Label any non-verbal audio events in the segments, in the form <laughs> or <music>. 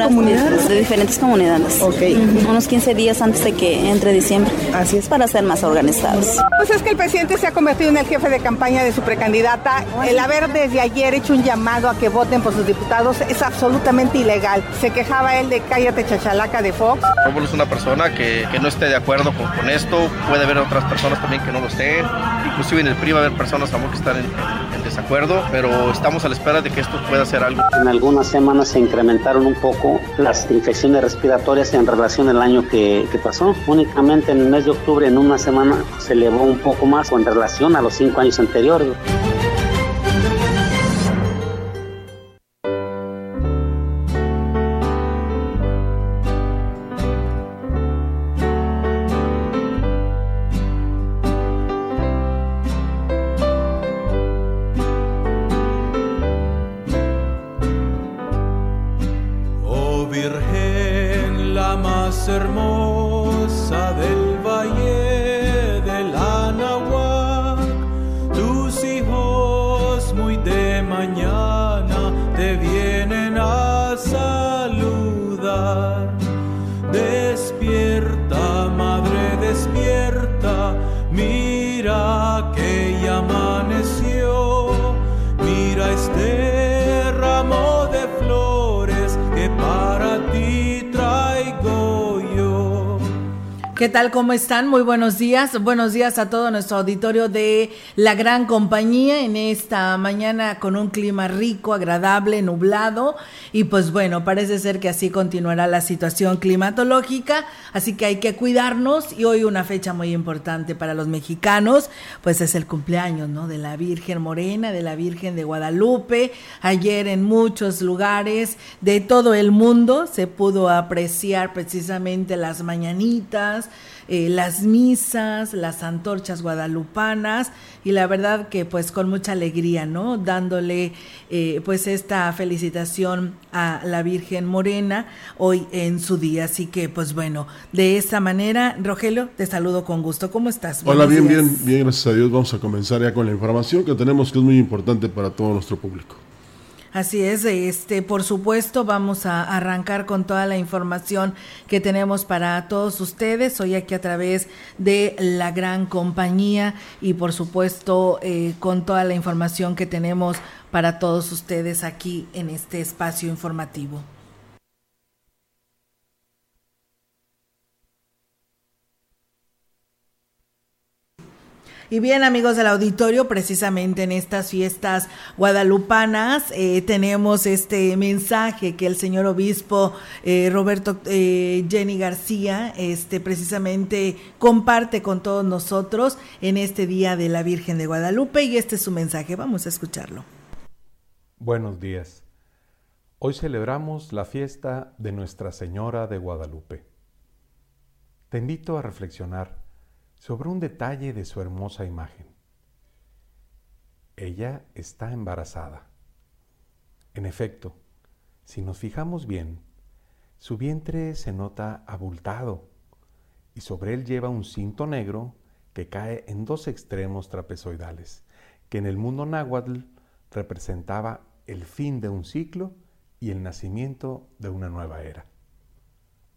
Jóvenes señoras de diferentes comunidades. Unos 15 días antes de que entre diciembre. Así es. Para ser más organizados. Pues es que el presidente se ha convertido en el jefe de campaña de su precandidata. El haber desde ayer hecho un llamado a que voten por sus diputados es absolutamente ilegal. Se quejaba él de cállate chachalaca de Fox. Rómulo es una persona que, que, no esté de acuerdo con, con, esto. Puede haber otras personas también que no lo estén. Inclusive en el PRI va a haber personas también que están en desacuerdo. Pero estamos a la espera de que esto pueda hacer algo. En algunas semanas se incrementaron un poco las infecciones respiratorias en relación al año que, pasó. Únicamente en el mes de octubre, en una semana, se elevó un poco más con relación a los cinco años anteriores. ¿Qué tal? ¿Cómo están? Muy buenos días. Buenos días a todo nuestro auditorio de la gran compañía en esta mañana con un clima rico, agradable, nublado. Y pues bueno, parece ser que así continuará la situación climatológica. Así que hay que cuidarnos. Y hoy una fecha muy importante para los mexicanos, pues es el cumpleaños, ¿no? De la Virgen Morena, de la Virgen de Guadalupe. Ayer en muchos lugares de todo el mundo se pudo apreciar precisamente las mañanitas eh, las misas, las antorchas guadalupanas y la verdad que pues con mucha alegría, ¿no? Dándole eh, pues esta felicitación a la Virgen Morena hoy en su día. Así que pues bueno, de esta manera, Rogelio, te saludo con gusto. ¿Cómo estás? Hola, bien, bien, bien, gracias a Dios. Vamos a comenzar ya con la información que tenemos que es muy importante para todo nuestro público. Así es, este, por supuesto, vamos a arrancar con toda la información que tenemos para todos ustedes hoy aquí a través de la gran compañía y por supuesto eh, con toda la información que tenemos para todos ustedes aquí en este espacio informativo. Y bien, amigos del auditorio, precisamente en estas fiestas guadalupanas eh, tenemos este mensaje que el señor obispo eh, Roberto eh, Jenny García, este precisamente comparte con todos nosotros en este día de la Virgen de Guadalupe y este es su mensaje. Vamos a escucharlo. Buenos días. Hoy celebramos la fiesta de Nuestra Señora de Guadalupe. Te invito a reflexionar sobre un detalle de su hermosa imagen. Ella está embarazada. En efecto, si nos fijamos bien, su vientre se nota abultado y sobre él lleva un cinto negro que cae en dos extremos trapezoidales, que en el mundo náhuatl representaba el fin de un ciclo y el nacimiento de una nueva era.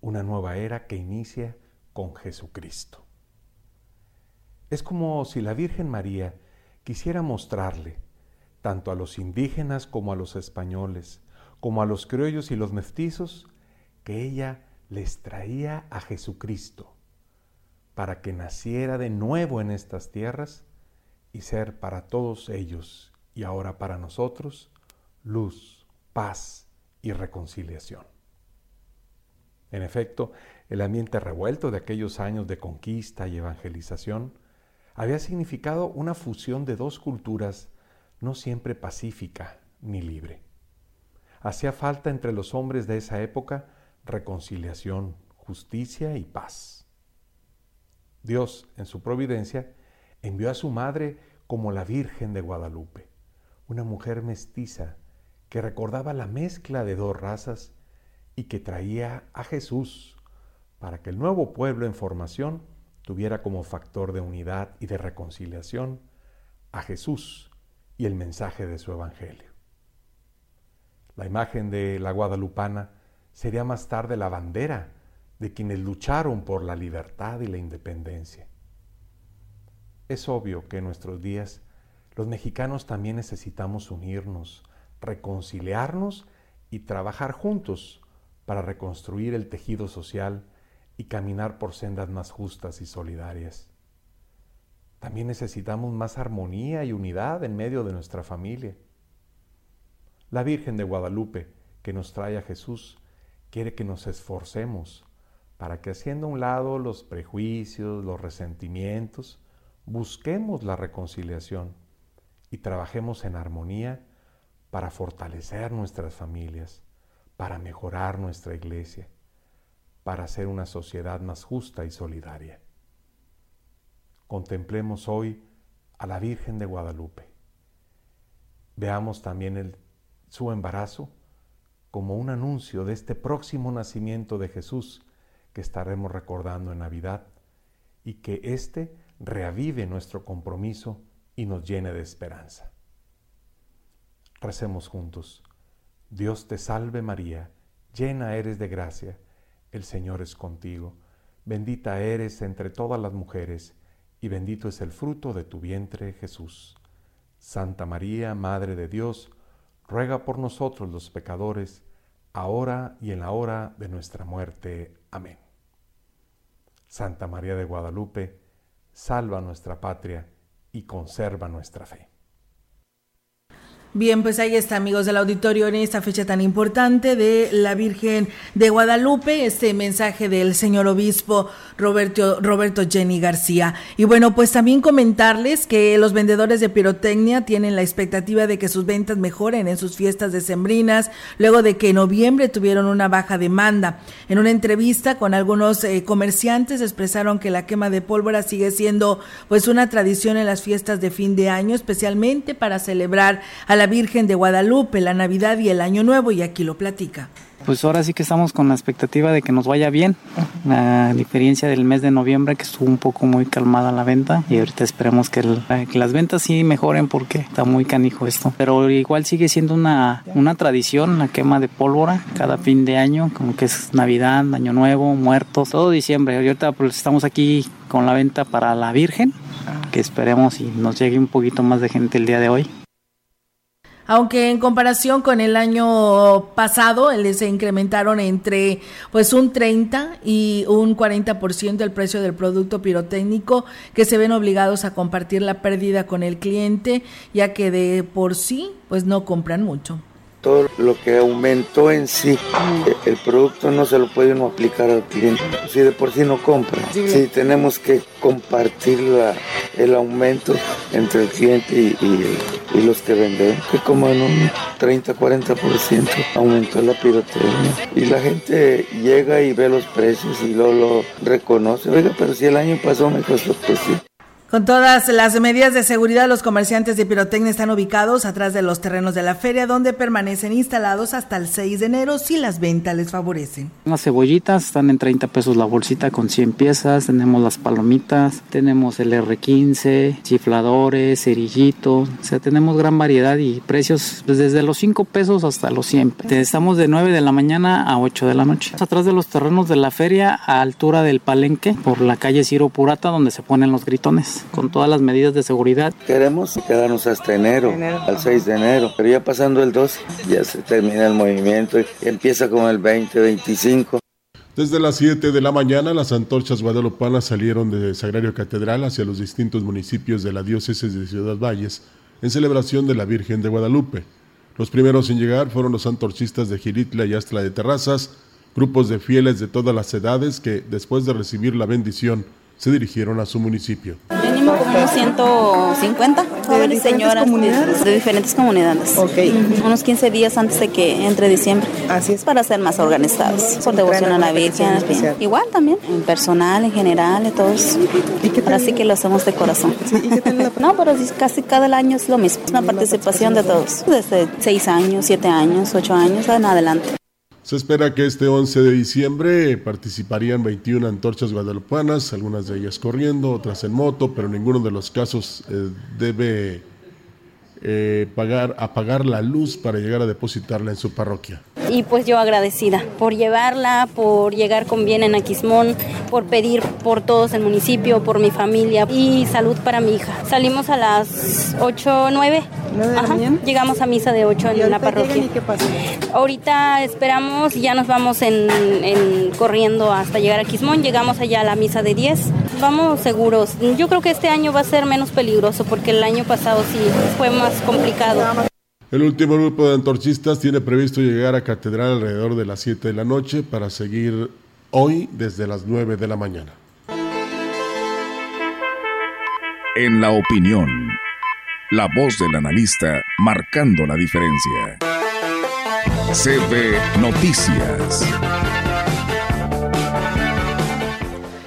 Una nueva era que inicia con Jesucristo. Es como si la Virgen María quisiera mostrarle, tanto a los indígenas como a los españoles, como a los criollos y los mestizos, que ella les traía a Jesucristo, para que naciera de nuevo en estas tierras y ser para todos ellos y ahora para nosotros luz, paz y reconciliación. En efecto, el ambiente revuelto de aquellos años de conquista y evangelización había significado una fusión de dos culturas no siempre pacífica ni libre. Hacía falta entre los hombres de esa época reconciliación, justicia y paz. Dios, en su providencia, envió a su madre como la Virgen de Guadalupe, una mujer mestiza que recordaba la mezcla de dos razas y que traía a Jesús para que el nuevo pueblo en formación tuviera como factor de unidad y de reconciliación a Jesús y el mensaje de su Evangelio. La imagen de la guadalupana sería más tarde la bandera de quienes lucharon por la libertad y la independencia. Es obvio que en nuestros días los mexicanos también necesitamos unirnos, reconciliarnos y trabajar juntos para reconstruir el tejido social y caminar por sendas más justas y solidarias. También necesitamos más armonía y unidad en medio de nuestra familia. La Virgen de Guadalupe, que nos trae a Jesús, quiere que nos esforcemos para que haciendo a un lado los prejuicios, los resentimientos, busquemos la reconciliación y trabajemos en armonía para fortalecer nuestras familias, para mejorar nuestra iglesia, para hacer una sociedad más justa y solidaria. Contemplemos hoy a la Virgen de Guadalupe. Veamos también su embarazo como un anuncio de este próximo nacimiento de Jesús que estaremos recordando en Navidad y que éste reavive nuestro compromiso y nos llene de esperanza. Recemos juntos. Dios te salve María, llena eres de gracia, el Señor es contigo, bendita eres entre todas las mujeres, y bendito es el fruto de tu vientre Jesús. Santa María, Madre de Dios, ruega por nosotros los pecadores, ahora y en la hora de nuestra muerte. Amén. Santa María de Guadalupe, salva nuestra patria y conserva nuestra fe. Bien, pues ahí está, amigos del auditorio, en esta fecha tan importante de la Virgen de Guadalupe, este mensaje del señor obispo Roberto, Roberto Jenny García. Y bueno, pues también comentarles que los vendedores de pirotecnia tienen la expectativa de que sus ventas mejoren en sus fiestas decembrinas, luego de que en noviembre tuvieron una baja demanda. En una entrevista con algunos eh, comerciantes expresaron que la quema de pólvora sigue siendo pues una tradición en las fiestas de fin de año, especialmente para celebrar a la Virgen de Guadalupe, la Navidad y el Año Nuevo, y aquí lo platica. Pues ahora sí que estamos con la expectativa de que nos vaya bien, a diferencia del mes de noviembre que estuvo un poco muy calmada la venta y ahorita esperemos que, las ventas sí mejoren porque está muy canijo esto. Pero igual sigue siendo una, una tradición la quema de pólvora cada fin de año, como que es Navidad, Año Nuevo, Muertos, todo diciembre. Ahorita pues estamos aquí con la venta para la Virgen, que esperemos y nos llegue un poquito más de gente el día de hoy aunque en comparación con el año pasado se incrementaron entre pues un 30 y un 40% el precio del producto pirotécnico que se ven obligados a compartir la pérdida con el cliente ya que de por sí pues no compran mucho todo lo que aumentó en sí, el producto no se lo puede uno aplicar al cliente, si de por sí no compra. Si tenemos que compartir la, el aumento entre el cliente y, los que venden, que como en un 30-40% aumentó la pirotecnia. Y la gente llega y ve los precios y lo, lo reconoce. Oiga, pero si el año pasó me costó, pues sí. Con todas las medidas de seguridad, los comerciantes de pirotecnia están ubicados atrás de los terrenos de la feria, donde permanecen instalados hasta el 6 de enero si las ventas les favorecen. Las cebollitas están en 30 pesos la bolsita con 100 piezas, tenemos las palomitas, tenemos el R15, chifladores, cerillitos, o sea, tenemos gran variedad y precios pues, desde los 5 pesos hasta los 100. Estamos de 9 de la mañana a 8 de la noche. Atrás de los terrenos de la feria, a altura del palenque, por la calle Ciro Purata, donde se ponen los gritones con todas las medidas de seguridad. Queremos quedarnos hasta enero, al 6 de enero, pero ya pasando el 12 ya se termina el movimiento y empieza con el 20, 25. Desde las 7 de la mañana, las antorchas guadalupanas salieron de Sagrario Catedral hacia los distintos municipios de la diócesis de Ciudad Valles en celebración de la Virgen de Guadalupe. Los primeros en llegar fueron los antorchistas de Giritla y Astla de Terrazas, grupos de fieles de todas las edades que, después de recibir la bendición, se dirigieron a su municipio. Mínimo como unos 150 jóvenes señoras de, diferentes comunidades. Unos 15 días antes de que entre diciembre. Así es. Para ser más organizados. Por devoción a la Virgen. Igual también. En personal, en general, y todos. Así que lo hacemos de corazón. <laughs> no, pero casi cada año es lo mismo. Es una participación de todos. Desde 6 años, 7 años, 8 años en adelante. Se espera que este 11 de diciembre participarían 21 antorchas guadalupanas, algunas de ellas corriendo, otras en moto, pero ninguno de los casos eh, debe eh, pagar, apagar la luz para llegar a depositarla en su parroquia. Y pues yo agradecida por llevarla, por llegar con bien en Aquismón, por pedir por todos el municipio, por mi familia y salud para mi hija. Salimos a las 8 9 Llegamos a misa de 8 en la parroquia. ¿Y qué pasa? Ahorita esperamos y ya nos vamos en, corriendo hasta llegar a Quismón. Llegamos allá a la misa de 10. Vamos seguros. Yo creo que este año va a ser menos peligroso porque el año pasado sí fue más complicado. El último grupo de antorchistas tiene previsto llegar a Catedral alrededor de las 7 de la noche para seguir hoy desde las 9 de la mañana. En la opinión la voz del analista marcando la diferencia. CB Noticias.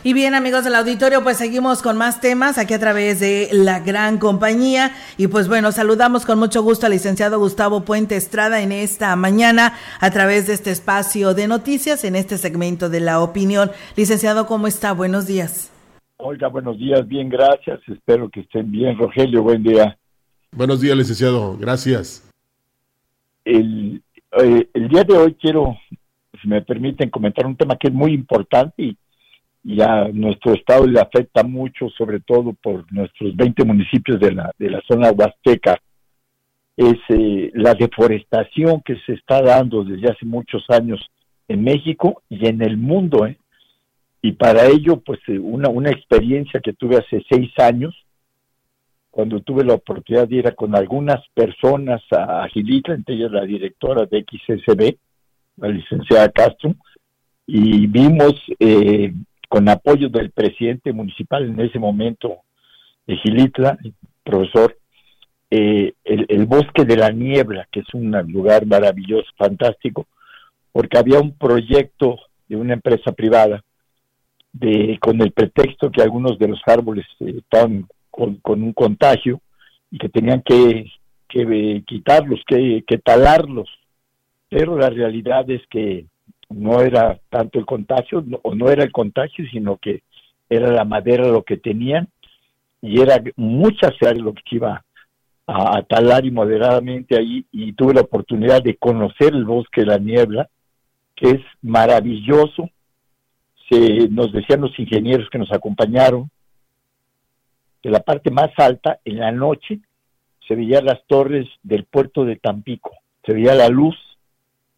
Y bien amigos del auditorio, pues seguimos con más temas aquí a través de la gran compañía. Y pues bueno, saludamos con mucho gusto al licenciado Gustavo Puente Estrada en esta mañana a través de este espacio de noticias en este segmento de la opinión. Licenciado, ¿cómo está? Buenos días. Oiga, buenos días, bien, gracias. Espero que estén bien. Rogelio, buen día. Buenos días, licenciado. Gracias. El, eh, el día de hoy quiero, si me permiten, comentar un tema que es muy importante y, a nuestro estado le afecta mucho, sobre todo por nuestros 20 municipios de la, de la zona huasteca. Es eh, la deforestación que se está dando desde hace muchos años en México y en el mundo. ¿eh? Y para ello, pues una, una experiencia que tuve hace seis años, cuando tuve la oportunidad de ir con algunas personas a Gilitla, entre ellas la directora de XSB, la licenciada Castro, y vimos eh, con apoyo del presidente municipal en ese momento de Gilitla, el profesor, eh, el, bosque de la niebla, que es un lugar maravilloso, fantástico, porque había un proyecto de una empresa privada de con el pretexto que algunos de los árboles eh, estaban con, un contagio y que tenían que, que quitarlos, que talarlos. Pero la realidad es que no era tanto el contagio, o no era el contagio, sino que era la madera lo que tenían y era mucha áreas lo que iba a, talar y moderadamente ahí y tuve la oportunidad de conocer el bosque de la niebla, que es maravilloso. Se, nos decían los ingenieros que nos acompañaron de la parte más alta, en la noche, se veían las torres del puerto de Tampico, se veía la luz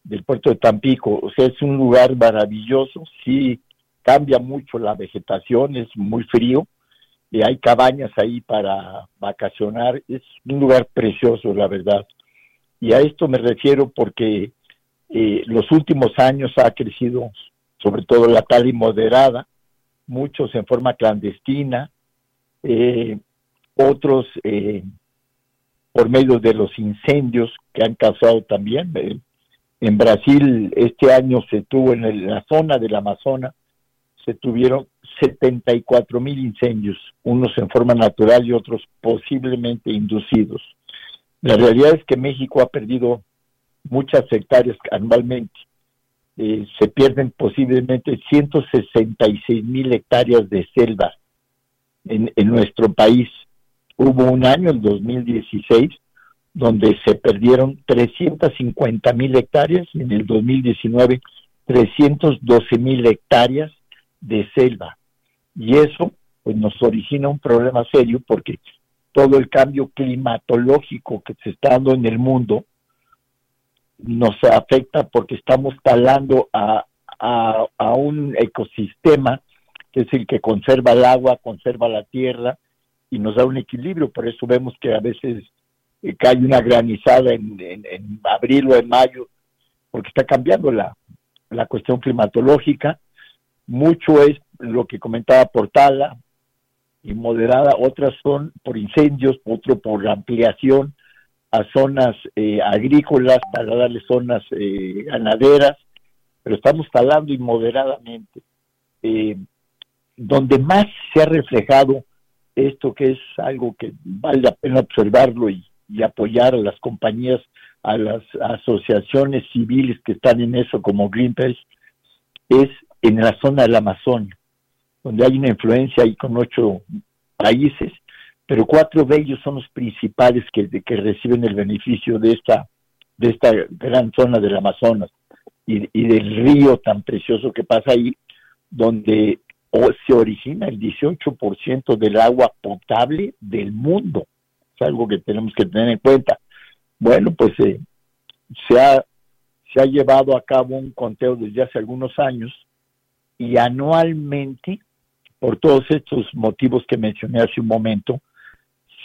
del puerto de Tampico, o sea, es un lugar maravilloso, sí cambia mucho la vegetación, es muy frío, y hay cabañas ahí para vacacionar, es un lugar precioso, la verdad. Y a esto me refiero porque eh, los últimos años ha crecido, sobre todo la tala y moderada, muchos en forma clandestina, eh, otros eh, por medio de los incendios que han causado también. Eh, en Brasil este año se tuvo en la zona del Amazonas, se tuvieron 74 mil incendios, unos en forma natural y otros posiblemente inducidos. La realidad es que México ha perdido muchas hectáreas anualmente. se pierden posiblemente 166 mil hectáreas de selva en, nuestro país. Hubo un año, el 2016, donde se perdieron 350 mil hectáreas y en el 2019 312 mil hectáreas de selva. Y eso pues nos origina un problema serio porque todo el cambio climatológico que se está dando en el mundo nos afecta porque estamos talando a, a, a un ecosistema que es el que conserva el agua, conserva la tierra y nos da un equilibrio. Por eso vemos que a veces eh, cae una granizada en, en, abril o en mayo, porque está cambiando la, la cuestión climatológica. Mucho es lo que comentaba Portala y moderada, otras son por incendios, otro por ampliación a zonas eh, agrícolas para darle zonas eh, ganaderas, pero estamos talando inmoderadamente. Eh, donde más se ha reflejado esto que es algo que vale la pena observarlo y, apoyar a las compañías, a las asociaciones civiles que están en eso como Greenpeace, es en la zona del Amazonia, donde hay una influencia ahí con ocho países, pero cuatro de ellos son los principales que, que reciben el beneficio de esta, de esta gran zona del Amazonas y, y del río tan precioso que pasa ahí, donde o se origina el 18% del agua potable del mundo. Es algo que tenemos que tener en cuenta. Bueno, pues eh, se, ha, se ha llevado a cabo un conteo desde hace algunos años y anualmente, por todos estos motivos que mencioné hace un momento,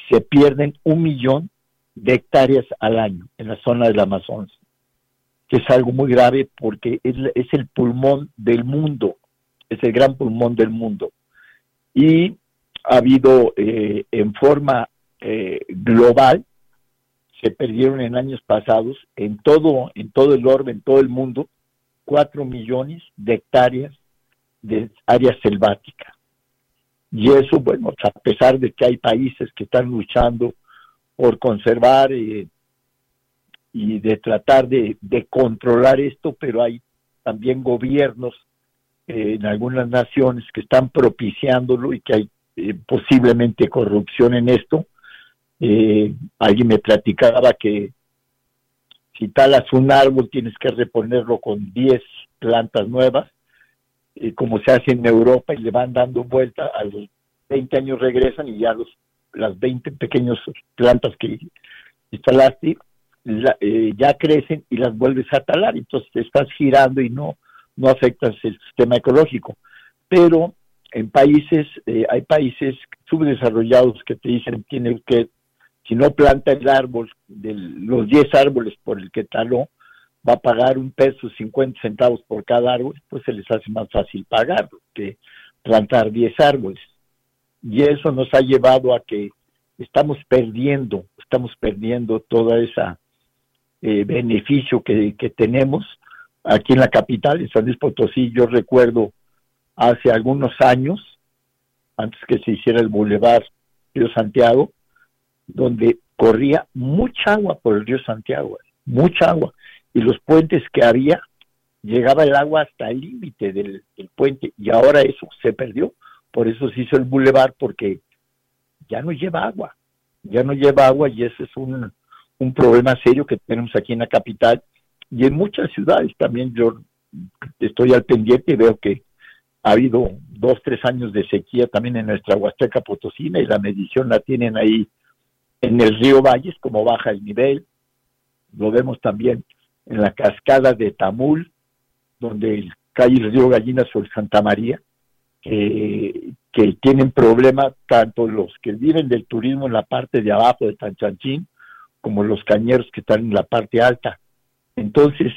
se pierden un millón de hectáreas al año en la zona del Amazonas, que es algo muy grave porque es, es el pulmón del mundo es el gran pulmón del mundo. Y ha habido eh, en forma eh, global, se perdieron en años pasados, en todo, en todo el orbe, en todo el mundo, cuatro millones de hectáreas de área selvática. Y eso, bueno, a pesar de que hay países que están luchando por conservar eh, y de tratar de, controlar esto, pero hay también gobiernos en algunas naciones que están propiciándolo y que hay eh, posiblemente corrupción en esto. Eh, alguien me platicaba que si talas un árbol tienes que reponerlo con 10 plantas nuevas, eh, como se hace en Europa y le van dando vuelta, a los 20 años regresan y ya los, las 20 pequeñas plantas que instalaste ya crecen y las vuelves a talar, entonces te estás girando y no, no afectas el sistema ecológico. Pero en países, eh, hay países subdesarrollados que te dicen tiene que, si no planta el árbol, de los 10 árboles por el que taló, va a pagar un peso 50 centavos por cada árbol, pues se les hace más fácil pagarlo que plantar 10 árboles. Y eso nos ha llevado a que estamos perdiendo, estamos perdiendo toda esa eh, beneficio que, que tenemos aquí en la capital, en San Luis Potosí, yo recuerdo hace algunos años, antes que se hiciera el bulevar Río Santiago, donde corría mucha agua por el río Santiago, mucha agua, y los puentes que había, llegaba el agua hasta el límite del, puente, y ahora eso se perdió, por eso se hizo el bulevar, porque ya no lleva agua, ya no lleva agua, y ese es un, un problema serio que tenemos aquí en la capital, y en muchas ciudades también. Yo estoy al pendiente y veo que ha habido dos, tres años de sequía también en nuestra Huasteca Potosina y la medición la tienen ahí en el río Valles, como baja el nivel. Lo vemos también en la cascada de Tamul, donde cae el río Gallina sobre Santa María, que, que tienen problemas tanto los que viven del turismo en la parte de abajo de Tanchanchín, como los cañeros que están en la parte alta. Entonces,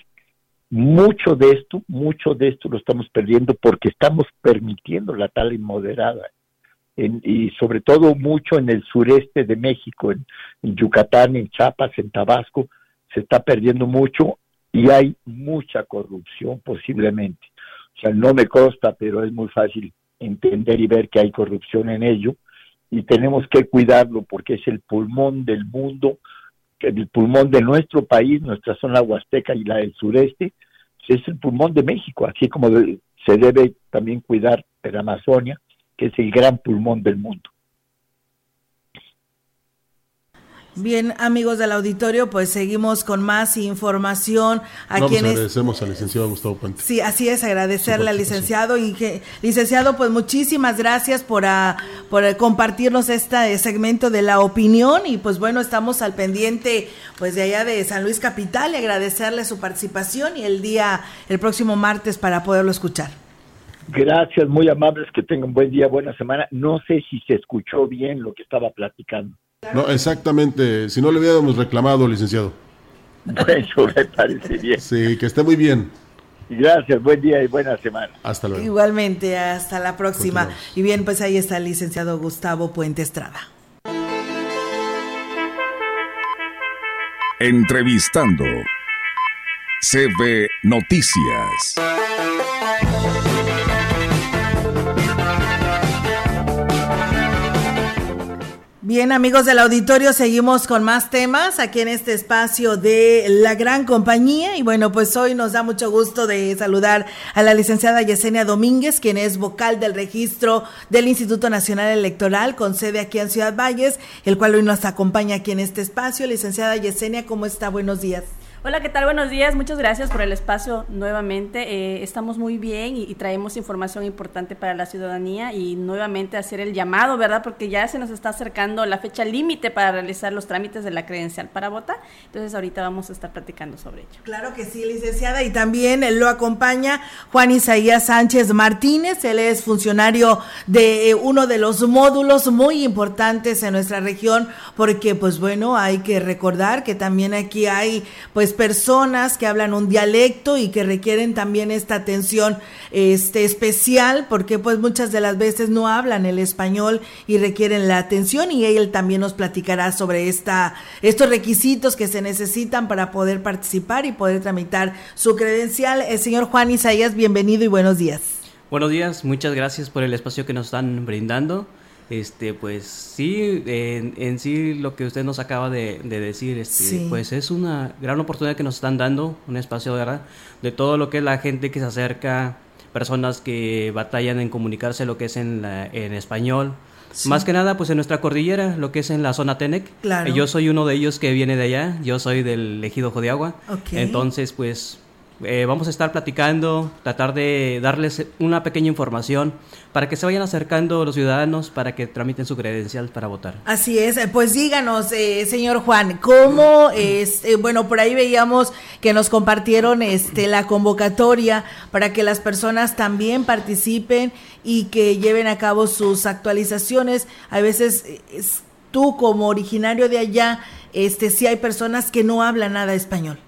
mucho de esto, mucho de esto lo estamos perdiendo porque estamos permitiendo la tala inmoderada. Y sobre todo mucho en el sureste de México, en, Yucatán, en Chiapas, en Tabasco, se está perdiendo mucho y hay mucha corrupción posiblemente. O sea, no me consta, pero es muy fácil entender y ver que hay corrupción en ello y tenemos que cuidarlo porque es el pulmón del mundo, el pulmón de nuestro país, nuestra zona huasteca y la del sureste, es el pulmón de México, así como se debe también cuidar la Amazonia, que es el gran pulmón del mundo. Bien, amigos del auditorio, pues seguimos con más información a Vamos, quienes agradecemos al licenciado Gustavo Puente. Sí, así es, agradecerle al licenciado y que licenciado, pues muchísimas gracias por a, por compartirnos este segmento de la opinión y pues bueno, estamos al pendiente pues de allá de San Luis Capital y agradecerle su participación y el día el próximo martes para poderlo escuchar. Gracias, muy amables, que tengan buen día, buena semana. No sé si se escuchó bien lo que estaba platicando. No, exactamente. Si no le hubiéramos reclamado, licenciado. <laughs> Bueno, me parece bien. Sí, que esté muy bien. Gracias, buen día y buena semana. Hasta luego. Igualmente, hasta la próxima. Y bien, pues ahí está el licenciado Gustavo Puente Estrada. Entrevistando. CB Noticias. Bien, amigos del auditorio, seguimos con más temas aquí en este espacio de la gran compañía. Y bueno, pues hoy nos da mucho gusto de saludar a la licenciada Yesenia Domínguez, quien es vocal del registro del Instituto Nacional Electoral, con sede aquí en Ciudad Valles, el cual hoy nos acompaña aquí en este espacio. Licenciada Yesenia, ¿cómo está? Buenos días. Hola, ¿qué tal? Buenos días. Muchas gracias por el espacio nuevamente. Eh, estamos muy bien y, y, traemos información importante para la ciudadanía y nuevamente hacer el llamado, ¿verdad? Porque ya se nos está acercando la fecha límite para realizar los trámites de la credencial para votar. Entonces ahorita vamos a estar platicando sobre ello. Claro que sí, licenciada. Y también lo acompaña Juan Isaías Sánchez Martínez. Él es funcionario de eh, uno de los módulos muy importantes en nuestra región porque, pues bueno, hay que recordar que también aquí hay, pues, personas que hablan un dialecto y que requieren también esta atención este especial porque pues muchas de las veces no hablan el español y requieren la atención y él también nos platicará sobre esta estos requisitos que se necesitan para poder participar y poder tramitar su credencial. El señor Juan Isaías, bienvenido y buenos días. Buenos días, muchas gracias por el espacio que nos están brindando. Este, pues sí, en, en, sí lo que usted nos acaba de, de decir, este, sí. pues es una gran oportunidad que nos están dando, un espacio ¿verdad? de todo lo que es la gente que se acerca, personas que batallan en comunicarse lo que es en, la, en español. Sí. Más que nada, pues en nuestra cordillera, lo que es en la zona Tenec. Claro. Yo soy uno de ellos que viene de allá, yo soy del ejido Jodiagua. Okay. Entonces, pues eh, vamos a estar platicando, tratar de darles una pequeña información para que se vayan acercando los ciudadanos para que tramiten su credencial para votar. Así es, pues díganos, eh, señor Juan, ¿cómo es? Eh, bueno, por ahí veíamos que nos compartieron este, la convocatoria para que las personas también participen y que lleven a cabo sus actualizaciones. A veces tú como originario de allá, este, sí hay personas que no hablan nada español.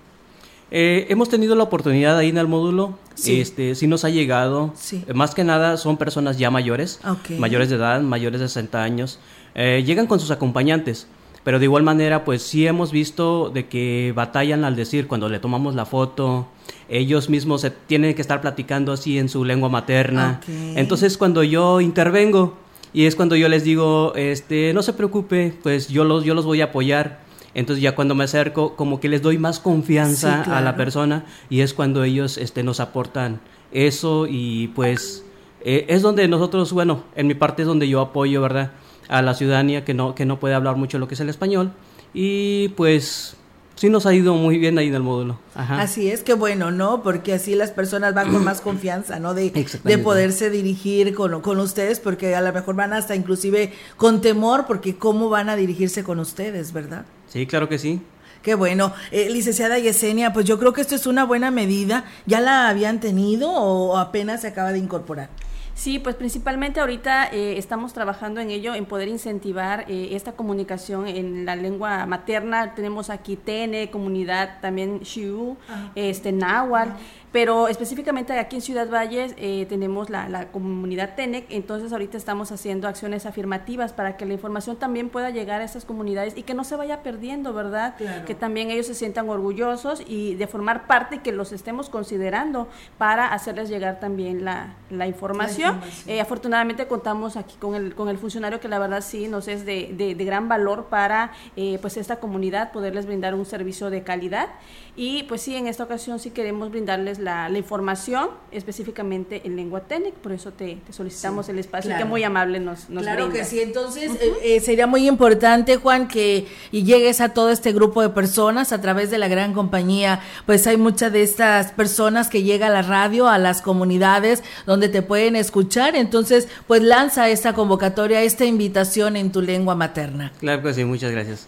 Eh, hemos tenido la oportunidad ahí en el módulo, Sí. este, sí nos ha llegado, Sí. Eh, más que nada son personas ya mayores, Ok. mayores de edad, mayores de 60 años, Eh, llegan con sus acompañantes, pero de igual manera pues sí hemos visto de que batallan al decir cuando le tomamos la foto, ellos mismos se tienen que estar platicando así en su lengua materna, Ok. entonces cuando yo intervengo y es cuando yo les digo, este, no se preocupe, pues yo los, yo los voy a apoyar. Entonces ya cuando me acerco, como que les doy más confianza Sí, a la persona y es cuando ellos este, nos aportan eso y pues eh, es donde nosotros, bueno, en mi parte es donde yo apoyo, ¿verdad? A la ciudadanía que no, que no puede hablar mucho lo que es el español y pues sí nos ha ido muy bien ahí en el módulo. Ajá. Así es, que bueno, ¿no? Porque así las personas van con más confianza, ¿no? De, de poderse dirigir con, con ustedes, porque a lo mejor van hasta inclusive con temor, porque cómo van a dirigirse con ustedes, ¿verdad? Sí, claro que sí. Qué bueno. Eh, licenciada Yesenia, pues yo creo que esto es una buena medida. ¿Ya la habían tenido o apenas se acaba de incorporar? Sí, pues principalmente ahorita eh, estamos trabajando en ello, en poder incentivar eh, esta comunicación en la lengua materna. Tenemos aquí Tene, comunidad también Xiu, este Náhuatl, pero específicamente aquí en Ciudad Valles eh, tenemos la, la comunidad Tenec, entonces ahorita estamos haciendo acciones afirmativas para que la información también pueda llegar a esas comunidades y que no se vaya perdiendo, ¿verdad? Claro. Que también ellos se sientan orgullosos y de formar parte y que los estemos considerando para hacerles llegar también la, la información. información. Eh, afortunadamente contamos aquí con el, con el funcionario que la verdad sí nos es de, de- de gran valor para eh, pues esta comunidad poderles brindar un servicio de calidad y pues sí en esta ocasión sí queremos brindarles la, información específicamente en lengua técnica, por eso te, solicitamos el espacio que muy amable nos, nos Claro que sí, entonces eh, eh, sería muy importante, Juan, que y llegues a todo este grupo de personas a través de la gran compañía, pues hay muchas de estas personas que llegan a la radio, a las comunidades donde te pueden escuchar, entonces pues lanza esta convocatoria, esta invitación en tu lengua materna. Claro que sí, muchas gracias.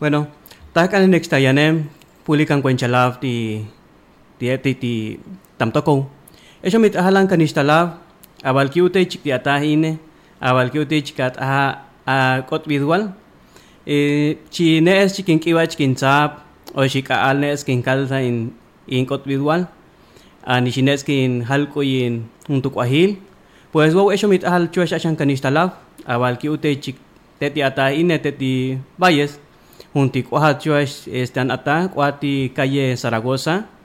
Bueno, takan next tayanem pulikan kwenchalav ti tieti ti tamtokou eso mitahalan kanixtalaw awalkiu techiktiataj ine awalkiu techikat'aja ak'otb'idual e, chi ne'es chikink'iwa chikintzap o xik'a'al ne'es kincalza in ink'otb'idual anixinetz yin in juntuk'uajil pues waw exo mit'ajal chuex axan kanixtalaw awalkiu techik tetiataj chik teti valles juntik'uaja chuex este an'ataj k'uaj ti calle zaragoza.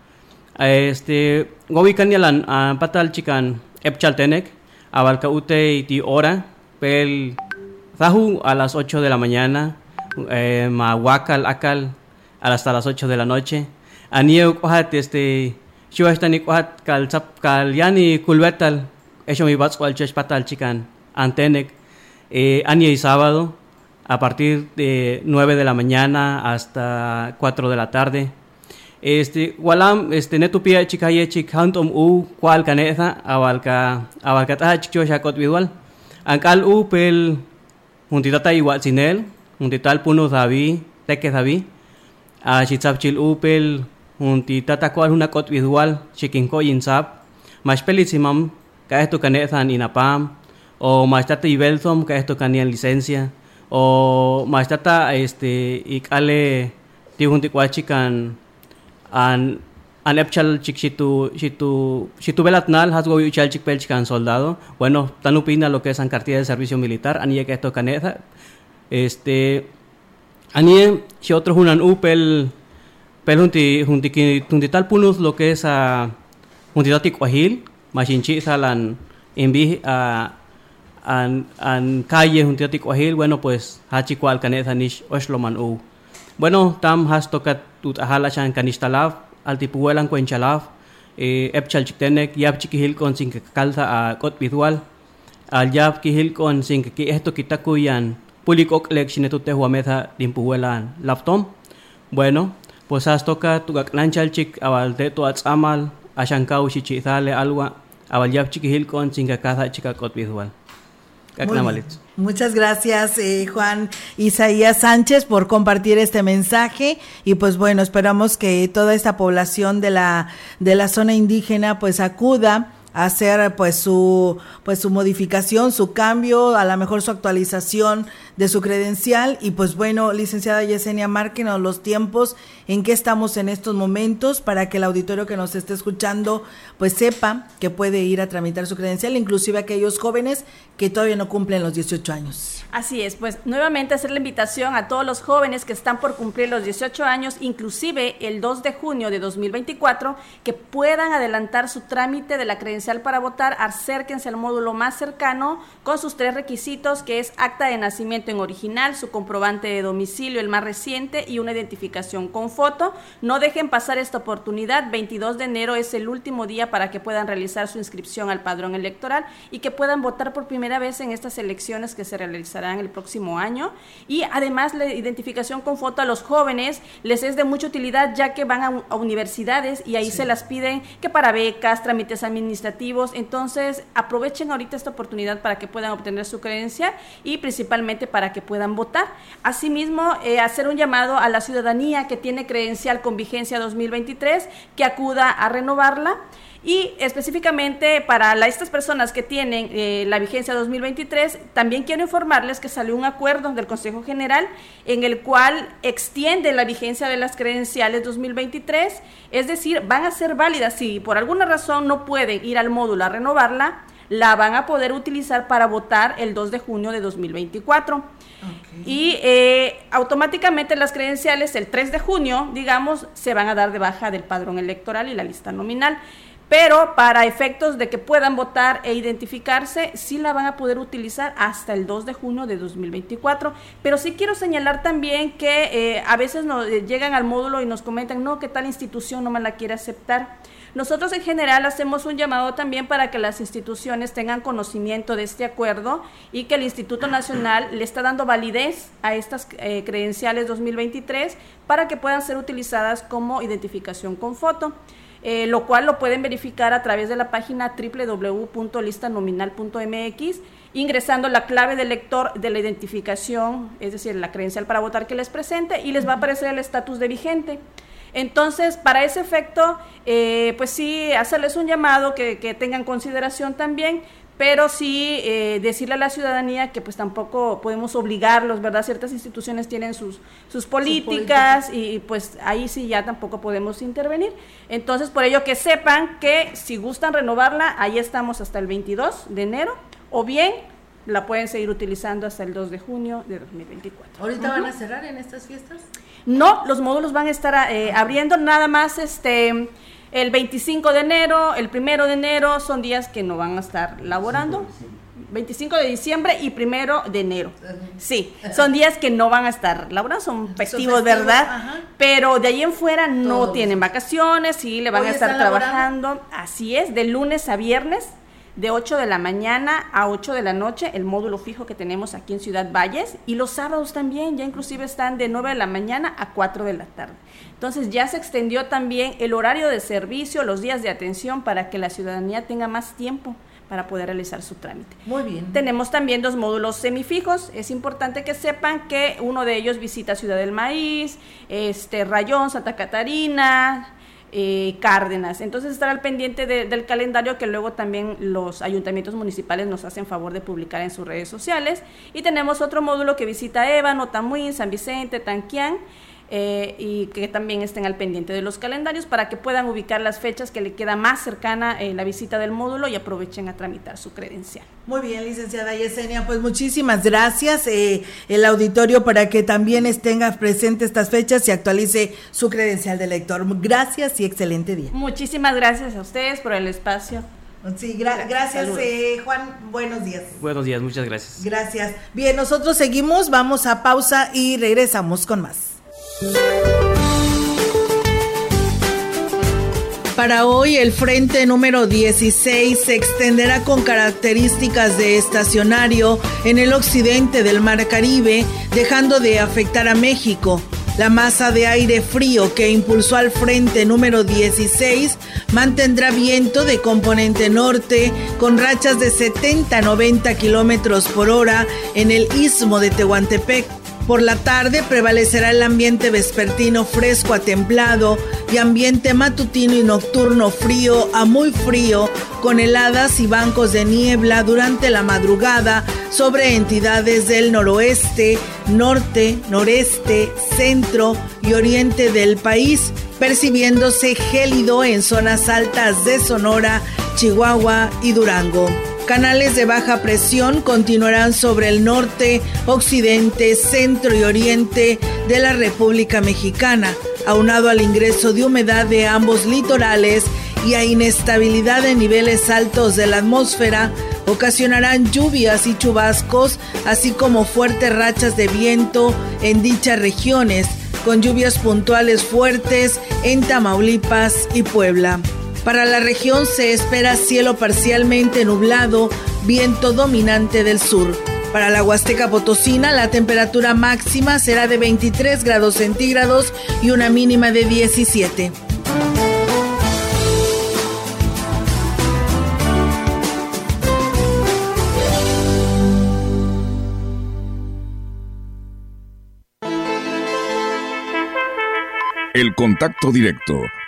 Este gobikan yalan uh, patal chikan epchaltenek abalca ute ti hora pel zahu a las 8 de la mañana eh, ma wakal akal hasta las 8 de la noche anieu cuajat este shuastani cuajat kal chap kal yani kulbetal eso mi bats cual patal chikan antenek eh, y sábado a partir de 9 de la mañana hasta 4 de la tarde. Este, walam, este, netupia chikaye chik hantom u cual caneza, abalca, abalcata chicho shakot visual. Ankal u pel, juntitata igual sinel, juntital puno davi, teke davi. A chitzapchil u pel, cual una cot visual, chikinko yinsap. Mas pelitzimam, ka esto caneza inapam, o mas tata ibelzom, ka esto licencia o maestata este ikale tihunti kan an epchal chik shitu shitu belatnal has go chal chik pel chikan soldado. Bueno tanupina lo que es cartilla de servicio militar anie que esto caneza este anie si otros unan upel pel junti junti junti tal punus lo que es a junti dati kwahil machinchi salan envi a an, an calle juntiati kwahil bueno pues hachi kwal kanetha nish oshloman u bueno tam has tokat tut ahala chan kanistalav altipuelan kwenchalav eh, epchal chiktenek yap chikihil kon sin kaltha a kot visual al yap kihil kon sin ki esto kitakuyan pulikok lek sinetute huametha dimpuelan laptom bueno pues has tokat tugaklanchal chik tu atzamal ashankau shichizale alwa awal yap chikihil kon sin chika kot visual Muchas gracias, eh, Juan Isaías Sánchez, por compartir este mensaje. Y pues bueno, esperamos que toda esta población de la, de la zona indígena pues acuda hacer pues su pues su modificación, su cambio, a lo mejor su actualización de su credencial y pues bueno, licenciada Yesenia, márquenos los tiempos en que estamos en estos momentos para que el auditorio que nos esté escuchando pues sepa que puede ir a tramitar su credencial, inclusive aquellos jóvenes que todavía no cumplen los 18 años. Así es, pues nuevamente hacer la invitación a todos los jóvenes que están por cumplir los 18 años, inclusive el 2 de junio de 2024, que puedan adelantar su trámite de la credencial para votar, acérquense al módulo más cercano con sus tres requisitos, que es acta de nacimiento en original, su comprobante de domicilio, el más reciente, y una identificación con foto. No dejen pasar esta oportunidad, 22 de enero es el último día para que puedan realizar su inscripción al padrón electoral y que puedan votar por primera vez en estas elecciones que se realizarán el próximo año. Y además la identificación con foto a los jóvenes les es de mucha utilidad ya que van a, universidades y ahí se las piden que para becas, trámites administrativos. Entonces aprovechen ahorita esta oportunidad para que puedan obtener su credencial y principalmente para que puedan votar. Asimismo, eh, hacer un llamado a la ciudadanía que tiene credencial con vigencia 2023 que acuda a renovarla. Y específicamente para estas personas que tienen eh, la vigencia 2023, también quiero informarles que salió un acuerdo del Consejo General en el cual extiende la vigencia de las credenciales 2023, es decir, van a ser válidas. Si por alguna razón no pueden ir al módulo a renovarla, la van a poder utilizar para votar el 2 de junio de 2024. Y eh, automáticamente las credenciales el 3 de junio, digamos, se van a dar de baja del padrón electoral y la lista nominal pero para efectos de que puedan votar e identificarse, sí la van a poder utilizar hasta el 2 de junio de 2024. Pero sí quiero señalar también que eh, a veces nos eh, llegan al módulo y nos comentan, no, que tal institución no me la quiere aceptar. Nosotros en general hacemos un llamado también para que las instituciones tengan conocimiento de este acuerdo y que el Instituto Nacional le está dando validez a estas eh, credenciales 2023 para que puedan ser utilizadas como identificación con foto. Eh, lo cual lo pueden verificar a través de la página www.listanominal.mx, ingresando la clave del lector de la identificación, es decir, la credencial para votar que les presente, y les va a aparecer el estatus de vigente. Entonces, para ese efecto, eh, pues sí, hacerles un llamado que, que tengan consideración también pero sí eh, decirle a la ciudadanía que pues tampoco podemos obligarlos, ¿verdad? Ciertas instituciones tienen sus, sus políticas y, pues ahí sí ya tampoco podemos intervenir. Entonces, por ello que sepan que si gustan renovarla, ahí estamos hasta el 22 de enero, o bien la pueden seguir utilizando hasta el 2 de junio de 2024. ¿Ahorita van a cerrar en estas fiestas? No, los módulos van a estar eh, abriendo nada más este el 25 de enero, el 1 de enero son días que no van a estar laborando. 25 de diciembre y 1 de enero. Sí, son días que no van a estar laborando, son festivos, ¿verdad? Pero de ahí en fuera no tienen vacaciones, sí, le van a estar trabajando. Así es, de lunes a viernes de 8 de la mañana a 8 de la noche, el módulo fijo que tenemos aquí en Ciudad Valles, y los sábados también, ya inclusive están de 9 de la mañana a 4 de la tarde. Entonces ya se extendió también el horario de servicio, los días de atención para que la ciudadanía tenga más tiempo para poder realizar su trámite. Muy bien. Tenemos también dos módulos semifijos. Es importante que sepan que uno de ellos visita Ciudad del Maíz, este Rayón, Santa Catarina, eh, Cárdenas. Entonces estar al pendiente del calendario que luego también los ayuntamientos municipales nos hacen favor de publicar en sus redes sociales. Y tenemos otro módulo que visita Ébano, Tamuín, San Vicente, Tanquián. Eh, y que también estén al pendiente de los calendarios para que puedan ubicar las fechas que le queda más cercana en la visita del módulo y aprovechen a tramitar su credencial. Muy bien, licenciada Yesenia, pues muchísimas gracias. Eh, el auditorio para que también tenga presente estas fechas y actualice su credencial de lector. Gracias y excelente día. Muchísimas gracias a ustedes por el espacio. Sí, gracias eh, Juan, buenos días. Buenos días, muchas gracias. Gracias. Bien, nosotros seguimos, vamos a pausa y regresamos con más. Para hoy el frente número 16 se extenderá con características de estacionario en el occidente del Mar Caribe, dejando de afectar a México. La masa de aire frío que impulsó al frente número 16 mantendrá viento de componente norte con rachas de 70 a 90 kilómetros por hora en el istmo de Tehuantepec por la tarde prevalecerá el ambiente vespertino fresco a templado y ambiente matutino y nocturno frío a muy frío con heladas y bancos de niebla durante la madrugada sobre entidades del noroeste, norte, noreste, centro y oriente del país, percibiéndose gélido en zonas altas de Sonora, Chihuahua y Durango. Canales de baja presión continuarán sobre el norte, occidente, centro y oriente de la República Mexicana, aunado al ingreso de humedad de ambos litorales y a inestabilidad en niveles altos de la atmósfera, ocasionarán lluvias y chubascos, así como fuertes rachas de viento en dichas regiones, con lluvias puntuales fuertes en Tamaulipas y Puebla. Para la región se espera cielo parcialmente nublado, viento dominante del sur. Para la Huasteca Potosina, la temperatura máxima será de 23 grados centígrados y una mínima de 17. El contacto directo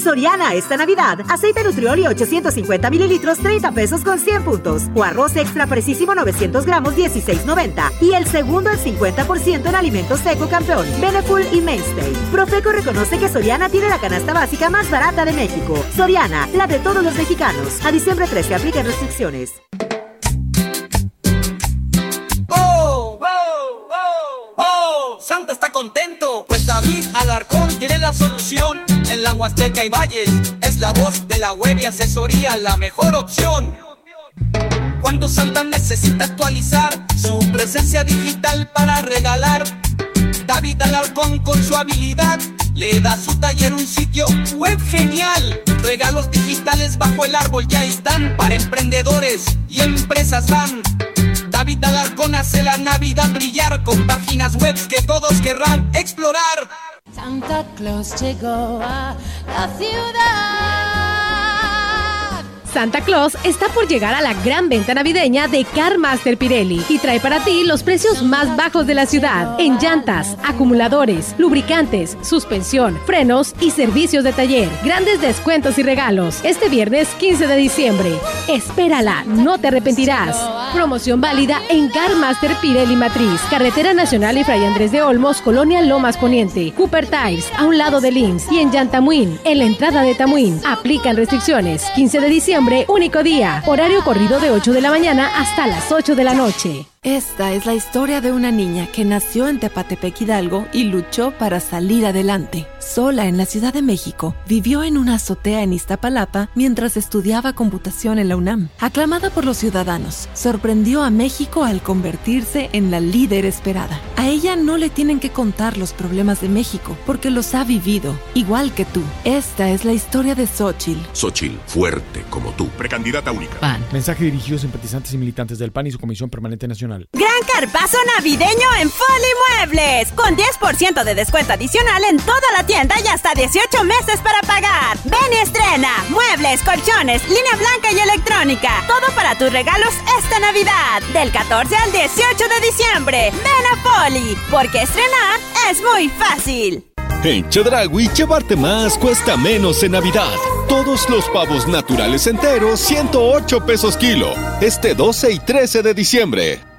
Soriana esta Navidad, aceite Nutrioli 850 mililitros 30 pesos con 100 puntos. O arroz extra precisísimo 900 gramos 16.90. Y el segundo al 50% en alimentos seco campeón, Beneful y Mainstay. Profeco reconoce que Soriana tiene la canasta básica más barata de México. Soriana, la de todos los mexicanos. A diciembre 13 apliquen restricciones. Contento, pues David Alarcón tiene la solución. En la Huasteca y Valles es la voz de la web y asesoría, la mejor opción. Cuando Santa necesita actualizar su presencia digital para regalar, David Alarcón con su habilidad le da a su taller un sitio web genial. Regalos digitales bajo el árbol ya están para emprendedores y empresas van. David Alarcón hace la Navidad brillar con páginas web que todos querrán explorar. Santa Claus llegó a la ciudad. Santa Claus está por llegar a la gran venta navideña de Car Master Pirelli y trae para ti los precios más bajos de la ciudad en llantas, acumuladores, lubricantes, suspensión, frenos y servicios de taller. Grandes descuentos y regalos este viernes 15 de diciembre. Espérala, no te arrepentirás. Promoción válida en Car Master Pirelli Matriz, Carretera Nacional y Fray Andrés de Olmos, Colonia Lomas Poniente, Cooper Tires, a un lado de Lins y en Yantamuín, en la entrada de Tamuín. Aplican restricciones. 15 de diciembre único día. Horario corrido de 8 de la mañana hasta las 8 de la noche. Esta es la historia de una niña que nació en Tepatepec Hidalgo y luchó para salir adelante. Sola en la Ciudad de México, vivió en una azotea en Iztapalapa mientras estudiaba computación en la UNAM. Aclamada por los ciudadanos, sorprendió a México al convertirse en la líder esperada. A ella no le tienen que contar los problemas de México porque los ha vivido, igual que tú. Esta es la historia de Xochitl. Xochitl, fuerte como tú, precandidata única. PAN. Mensaje dirigido a simpatizantes y militantes del PAN y su Comisión Permanente Nacional. Gran carpazo navideño en Foli Muebles, con 10% de descuento adicional en toda la tienda y hasta 18 meses para pagar. Ven y estrena muebles, colchones, línea blanca y electrónica. Todo para tus regalos esta Navidad, del 14 al 18 de diciembre. Ven a Foli, porque estrenar es muy fácil. En Chedragui, llevarte más cuesta menos en Navidad. Todos los pavos naturales enteros, 108 pesos kilo. Este 12 y 13 de diciembre.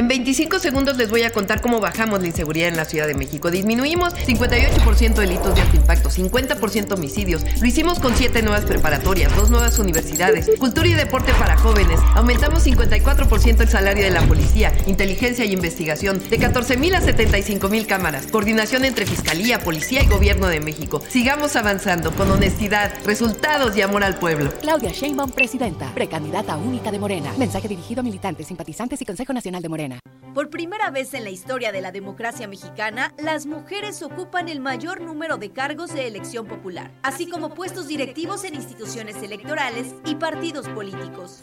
En 25 segundos les voy a contar cómo bajamos la inseguridad en la Ciudad de México. Disminuimos 58% delitos de alto impacto, 50% homicidios. Lo hicimos con 7 nuevas preparatorias, 2 nuevas universidades, cultura y deporte para jóvenes. Aumentamos 54% el salario de la policía, inteligencia y investigación, de 14 mil a 75 mil cámaras. Coordinación entre Fiscalía, Policía y Gobierno de México. Sigamos avanzando con honestidad, resultados y amor al pueblo. Claudia Sheinbaum, presidenta, precandidata única de Morena. Mensaje dirigido a militantes, simpatizantes y Consejo Nacional de Morena. Por primera vez en la historia de la democracia mexicana, las mujeres ocupan el mayor número de cargos de elección popular, así como puestos directivos en instituciones electorales y partidos políticos.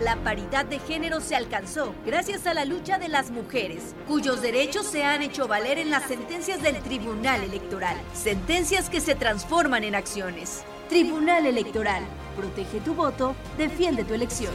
La paridad de género se alcanzó gracias a la lucha de las mujeres, cuyos derechos se han hecho valer en las sentencias del Tribunal Electoral, sentencias que se transforman en acciones. Tribunal Electoral, protege tu voto, defiende tu elección.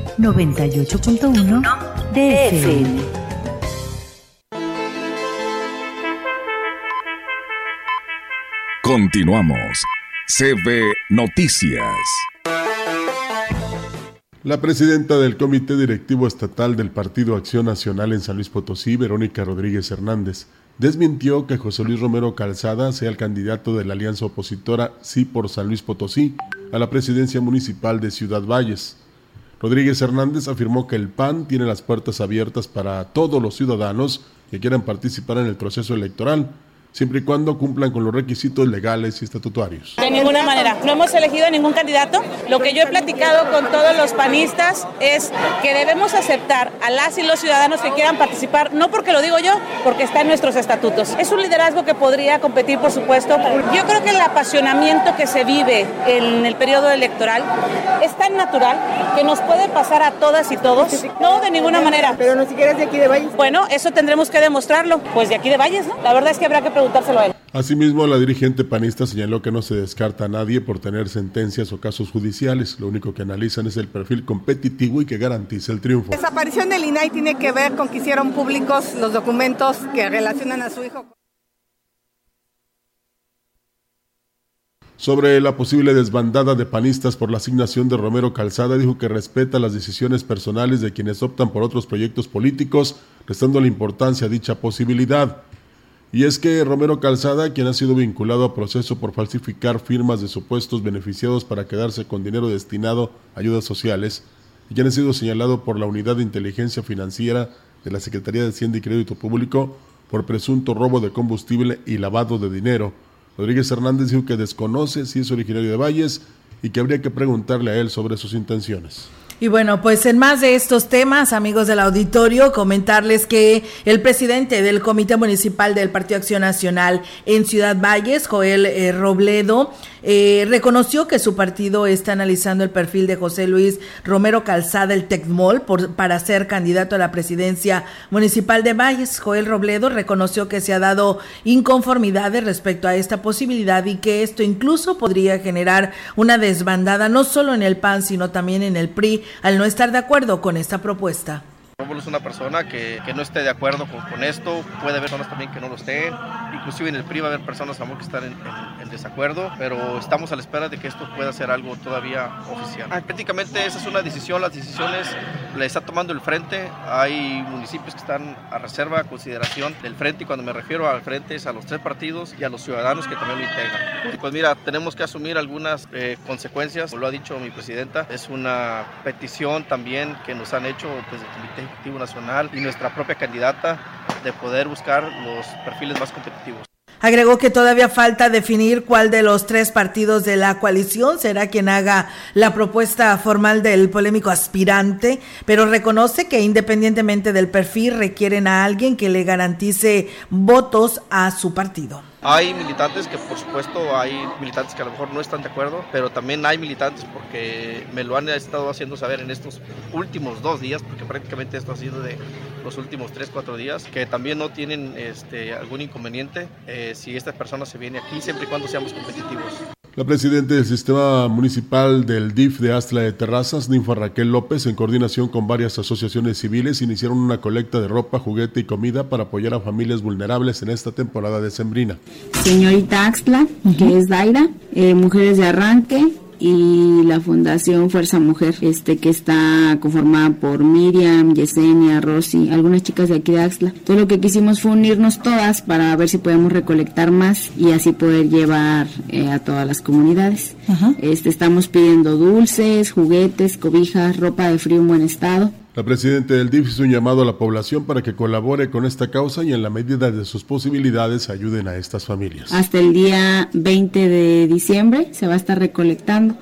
98.1 DFM. Continuamos. CB Noticias. La presidenta del Comité Directivo Estatal del Partido Acción Nacional en San Luis Potosí, Verónica Rodríguez Hernández, desmintió que José Luis Romero Calzada sea el candidato de la alianza opositora Sí por San Luis Potosí a la presidencia municipal de Ciudad Valles. Rodríguez Hernández afirmó que el PAN tiene las puertas abiertas para todos los ciudadanos que quieran participar en el proceso electoral siempre y cuando cumplan con los requisitos legales y estatutarios. De ninguna manera. No hemos elegido ningún candidato. Lo que yo he platicado con todos los panistas es que debemos aceptar a las y los ciudadanos que quieran participar, no porque lo digo yo, porque está en nuestros estatutos. Es un liderazgo que podría competir, por supuesto. Yo creo que el apasionamiento que se vive en el periodo electoral es tan natural que nos puede pasar a todas y todos. No, de ninguna manera. Pero no siquiera de aquí de Valles. Bueno, eso tendremos que demostrarlo. Pues de aquí de Valles, ¿no? La verdad es que habrá que Asimismo, la dirigente panista señaló que no se descarta a nadie por tener sentencias o casos judiciales. Lo único que analizan es el perfil competitivo y que garantice el triunfo. La desaparición del INAI tiene que ver con que hicieron públicos los documentos que relacionan a su hijo. Sobre la posible desbandada de panistas por la asignación de Romero Calzada, dijo que respeta las decisiones personales de quienes optan por otros proyectos políticos, restando la importancia a dicha posibilidad. Y es que Romero Calzada, quien ha sido vinculado a proceso por falsificar firmas de supuestos beneficiados para quedarse con dinero destinado a ayudas sociales, y quien ha sido señalado por la Unidad de Inteligencia Financiera de la Secretaría de Hacienda y Crédito Público por presunto robo de combustible y lavado de dinero. Rodríguez Hernández dijo que desconoce si es originario de Valles y que habría que preguntarle a él sobre sus intenciones. Y bueno, pues en más de estos temas, amigos del auditorio, comentarles que el presidente del Comité Municipal del Partido Acción Nacional en Ciudad Valles, Joel eh, Robledo, eh, reconoció que su partido está analizando el perfil de José Luis Romero Calzada, el Tecmol, por, para ser candidato a la presidencia municipal de Valles. Joel Robledo reconoció que se ha dado inconformidades respecto a esta posibilidad y que esto incluso podría generar una desbandada no solo en el PAN, sino también en el PRI al no estar de acuerdo con esta propuesta. Rómulo es una persona que, que, no esté de acuerdo con, con, esto, puede haber personas también que no lo estén, inclusive en el PRI va a haber personas amor, que están en, en, en, desacuerdo, pero estamos a la espera de que esto pueda ser algo todavía oficial. Ah, prácticamente esa es una decisión, las decisiones las está tomando el frente, hay municipios que están a reserva, a consideración del frente, y cuando me refiero al frente es a los tres partidos y a los ciudadanos que también lo integran. Pues mira, tenemos que asumir algunas eh, consecuencias, como lo ha dicho mi presidenta, es una petición también que nos han hecho desde el Comité Nacional y nuestra propia candidata de poder buscar los perfiles más competitivos. Agregó que todavía falta definir cuál de los tres partidos de la coalición será quien haga la propuesta formal del polémico aspirante, pero reconoce que independientemente del perfil requieren a alguien que le garantice votos a su partido. Hay militantes que por supuesto hay militantes que a lo mejor no están de acuerdo, pero también hay militantes porque me lo han estado haciendo saber en estos últimos dos días, porque prácticamente esto ha sido de los últimos tres, cuatro días, que también no tienen este, algún inconveniente eh, si esta persona se viene aquí, siempre y cuando seamos competitivos. La presidenta del sistema municipal del DIF de Astla de Terrazas, Ninfa Raquel López, en coordinación con varias asociaciones civiles, iniciaron una colecta de ropa, juguete y comida para apoyar a familias vulnerables en esta temporada decembrina. Señorita Axtla, que es Daira, eh, Mujeres de Arranque, y la Fundación Fuerza Mujer, este que está conformada por Miriam, Yesenia, Rosy, algunas chicas de aquí de Axla. Todo lo que quisimos fue unirnos todas para ver si podemos recolectar más y así poder llevar eh, a todas las comunidades. Ajá. Este estamos pidiendo dulces, juguetes, cobijas, ropa de frío en buen estado. La presidenta del DIF hizo un llamado a la población para que colabore con esta causa y en la medida de sus posibilidades ayuden a estas familias. Hasta el día 20 de diciembre se va a estar recolectando.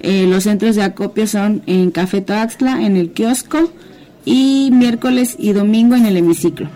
Eh, los centros de acopio son en Café Toaxtla, en el kiosco y miércoles y domingo en el hemiciclo.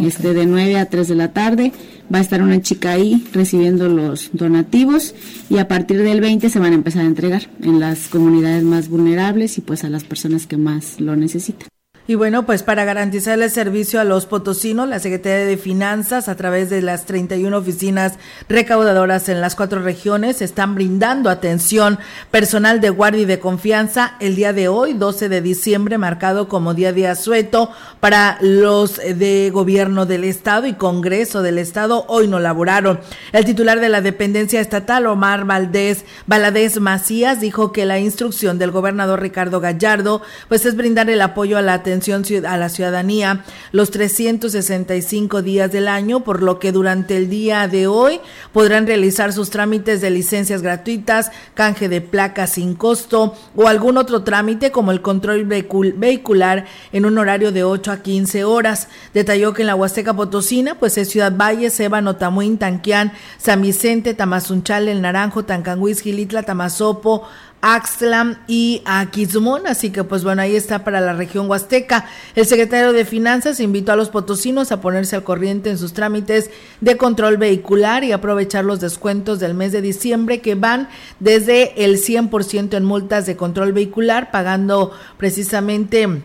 Este de 9 a 3 de la tarde va a estar una chica ahí recibiendo los donativos y a partir del 20 se van a empezar a entregar en las comunidades más vulnerables y pues a las personas que más lo necesitan. Y bueno, pues para garantizar el servicio a los potosinos, la Secretaría de Finanzas, a través de las 31 oficinas recaudadoras en las cuatro regiones, están brindando atención personal de guardia y de confianza el día de hoy, 12 de diciembre, marcado como Día de Asueto para los de gobierno del Estado y Congreso del Estado. Hoy no laboraron. El titular de la dependencia estatal, Omar Valdés Valadez Macías, dijo que la instrucción del gobernador Ricardo Gallardo, pues es brindar el apoyo a la atención a la ciudadanía los 365 días del año, por lo que durante el día de hoy podrán realizar sus trámites de licencias gratuitas, canje de placas sin costo o algún otro trámite como el control vehicular en un horario de 8 a 15 horas. Detalló que en la Huasteca Potosina, pues es Ciudad Valle, Seba, Tamuín, Tanquián, San Vicente, Tamazunchal, El Naranjo, Tancanguis, Gilitla, Tamazopo, Axtlam y Aquismón, así que pues bueno, ahí está para la región huasteca. El secretario de Finanzas invitó a los potosinos a ponerse al corriente en sus trámites de control vehicular y aprovechar los descuentos del mes de diciembre que van desde el 100% en multas de control vehicular, pagando precisamente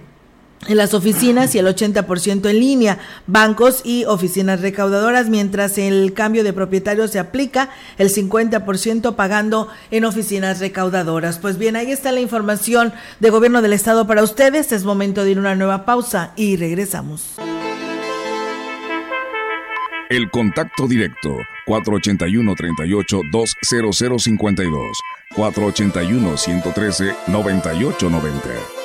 en las oficinas y el 80% en línea, bancos y oficinas recaudadoras, mientras el cambio de propietario se aplica el 50% pagando en oficinas recaudadoras. Pues bien, ahí está la información de gobierno del estado para ustedes. Es momento de ir una nueva pausa y regresamos. El contacto directo 481 38 20052 481 113 9890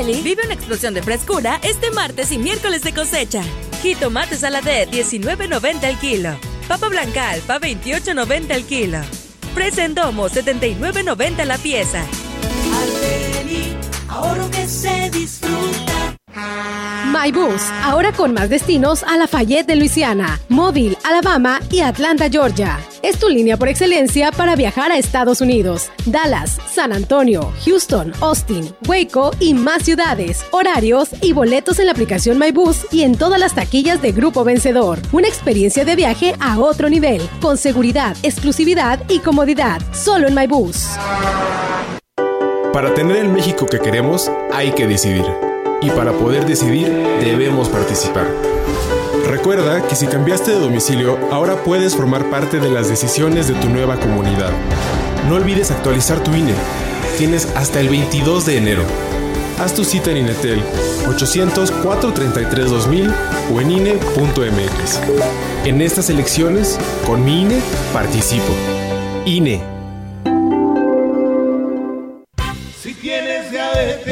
vive una explosión de frescura este martes y miércoles de cosecha. Jitomate saladé 19.90 al kilo. Papa blanca alfa 28.90 al kilo. Fresa en domo 79.90 la pieza. ahorro que se disfruta. MyBus, ahora con más destinos a Lafayette de Luisiana, Mobile, Alabama y Atlanta, Georgia. Es tu línea por excelencia para viajar a Estados Unidos, Dallas, San Antonio, Houston, Austin, Waco y más ciudades. Horarios y boletos en la aplicación MyBus y en todas las taquillas de Grupo Vencedor. Una experiencia de viaje a otro nivel, con seguridad, exclusividad y comodidad. Solo en MyBus. Para tener el México que queremos, hay que decidir y para poder decidir debemos participar. Recuerda que si cambiaste de domicilio, ahora puedes formar parte de las decisiones de tu nueva comunidad. No olvides actualizar tu INE. Tienes hasta el 22 de enero. Haz tu cita en Inetel 800-433-2000 o en INE.mx. En estas elecciones, con mi INE, participo. INE. Si tienes diabetes,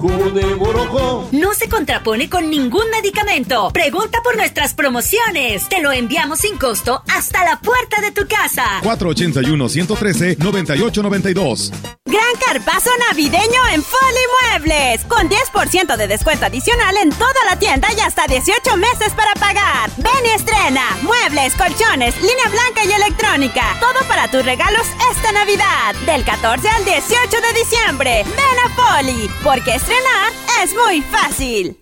Jugo de No se contrapone con ningún medicamento. Pregunta por nuestras promociones. Te lo enviamos sin costo hasta la puerta de tu casa. 481-113-9892. Gran carpazo navideño en Folly Muebles. Con 10% de descuento adicional en toda la tienda y hasta 18 meses para pagar. Ven y estrena. Muebles, colchones, línea blanca y electrónica. Todo para tus regalos esta Navidad. Del 14 al 18 de diciembre. Ven a Folly. Porque estrenar es muy fácil.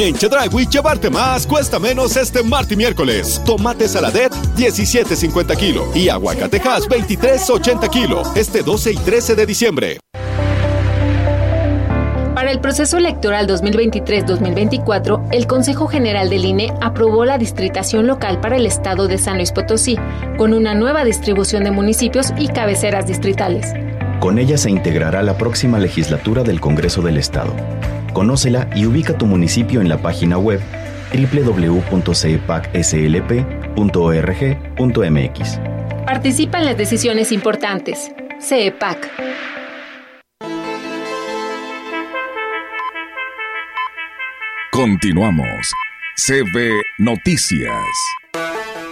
En Chedragui, llevarte más cuesta menos este martes y miércoles. Tomate saladet, 17.50 kilo. Y aguacatejas, 23.80 kilo. Este 12 y 13 de diciembre. Para el proceso electoral 2023-2024, el Consejo General del INE aprobó la distritación local para el estado de San Luis Potosí, con una nueva distribución de municipios y cabeceras distritales. Con ella se integrará la próxima legislatura del Congreso del Estado. Conócela y ubica tu municipio en la página web www.cepacslp.org.mx. Participa en las decisiones importantes. CEPAC. Continuamos. CB Noticias.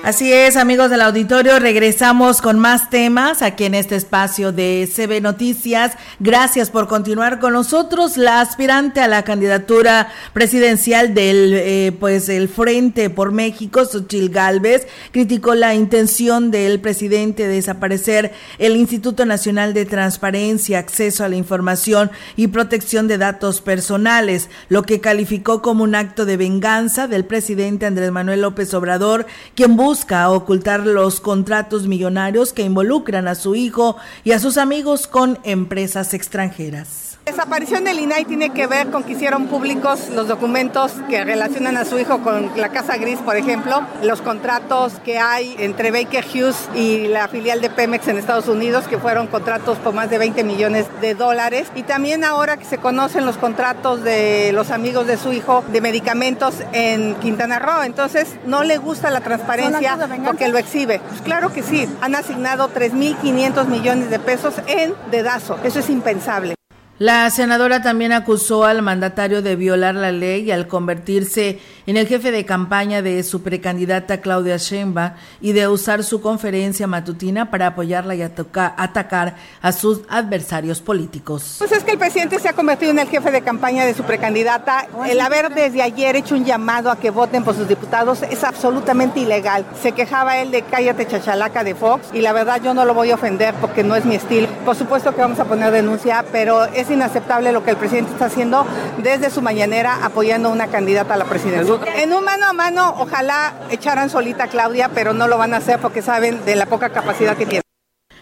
Así es, amigos del auditorio, regresamos con más temas aquí en este espacio de CB Noticias. Gracias por continuar con nosotros. La aspirante a la candidatura presidencial del eh, pues el Frente por México, Xochil Gálvez, criticó la intención del presidente de desaparecer el Instituto Nacional de Transparencia, Acceso a la Información y Protección de Datos Personales, lo que calificó como un acto de venganza del presidente Andrés Manuel López Obrador, quien busca busca ocultar los contratos millonarios que involucran a su hijo y a sus amigos con empresas extranjeras. La desaparición del INAI tiene que ver con que hicieron públicos los documentos que relacionan a su hijo con la Casa Gris, por ejemplo, los contratos que hay entre Baker Hughes y la filial de Pemex en Estados Unidos, que fueron contratos por más de 20 millones de dólares. Y también ahora que se conocen los contratos de los amigos de su hijo de medicamentos en Quintana Roo. Entonces, no le gusta la transparencia porque lo exhibe. Pues claro que sí, han asignado 3.500 millones de pesos en dedazo. Eso es impensable. La senadora también acusó al mandatario de violar la ley al convertirse en el jefe de campaña de su precandidata Claudia Sheinbaum y de usar su conferencia matutina para apoyarla y atacar a sus adversarios políticos. Pues es que el presidente se ha convertido en el jefe de campaña de su precandidata. El haber desde ayer hecho un llamado a que voten por sus diputados es absolutamente ilegal. Se quejaba él de cállate chachalaca de Fox y la verdad yo no lo voy a ofender porque no es mi estilo. Por supuesto que vamos a poner denuncia, pero es es inaceptable lo que el presidente está haciendo desde su mañanera apoyando a una candidata a la presidencia. En un mano a mano, ojalá echaran solita a Claudia, pero no lo van a hacer porque saben de la poca capacidad que tiene.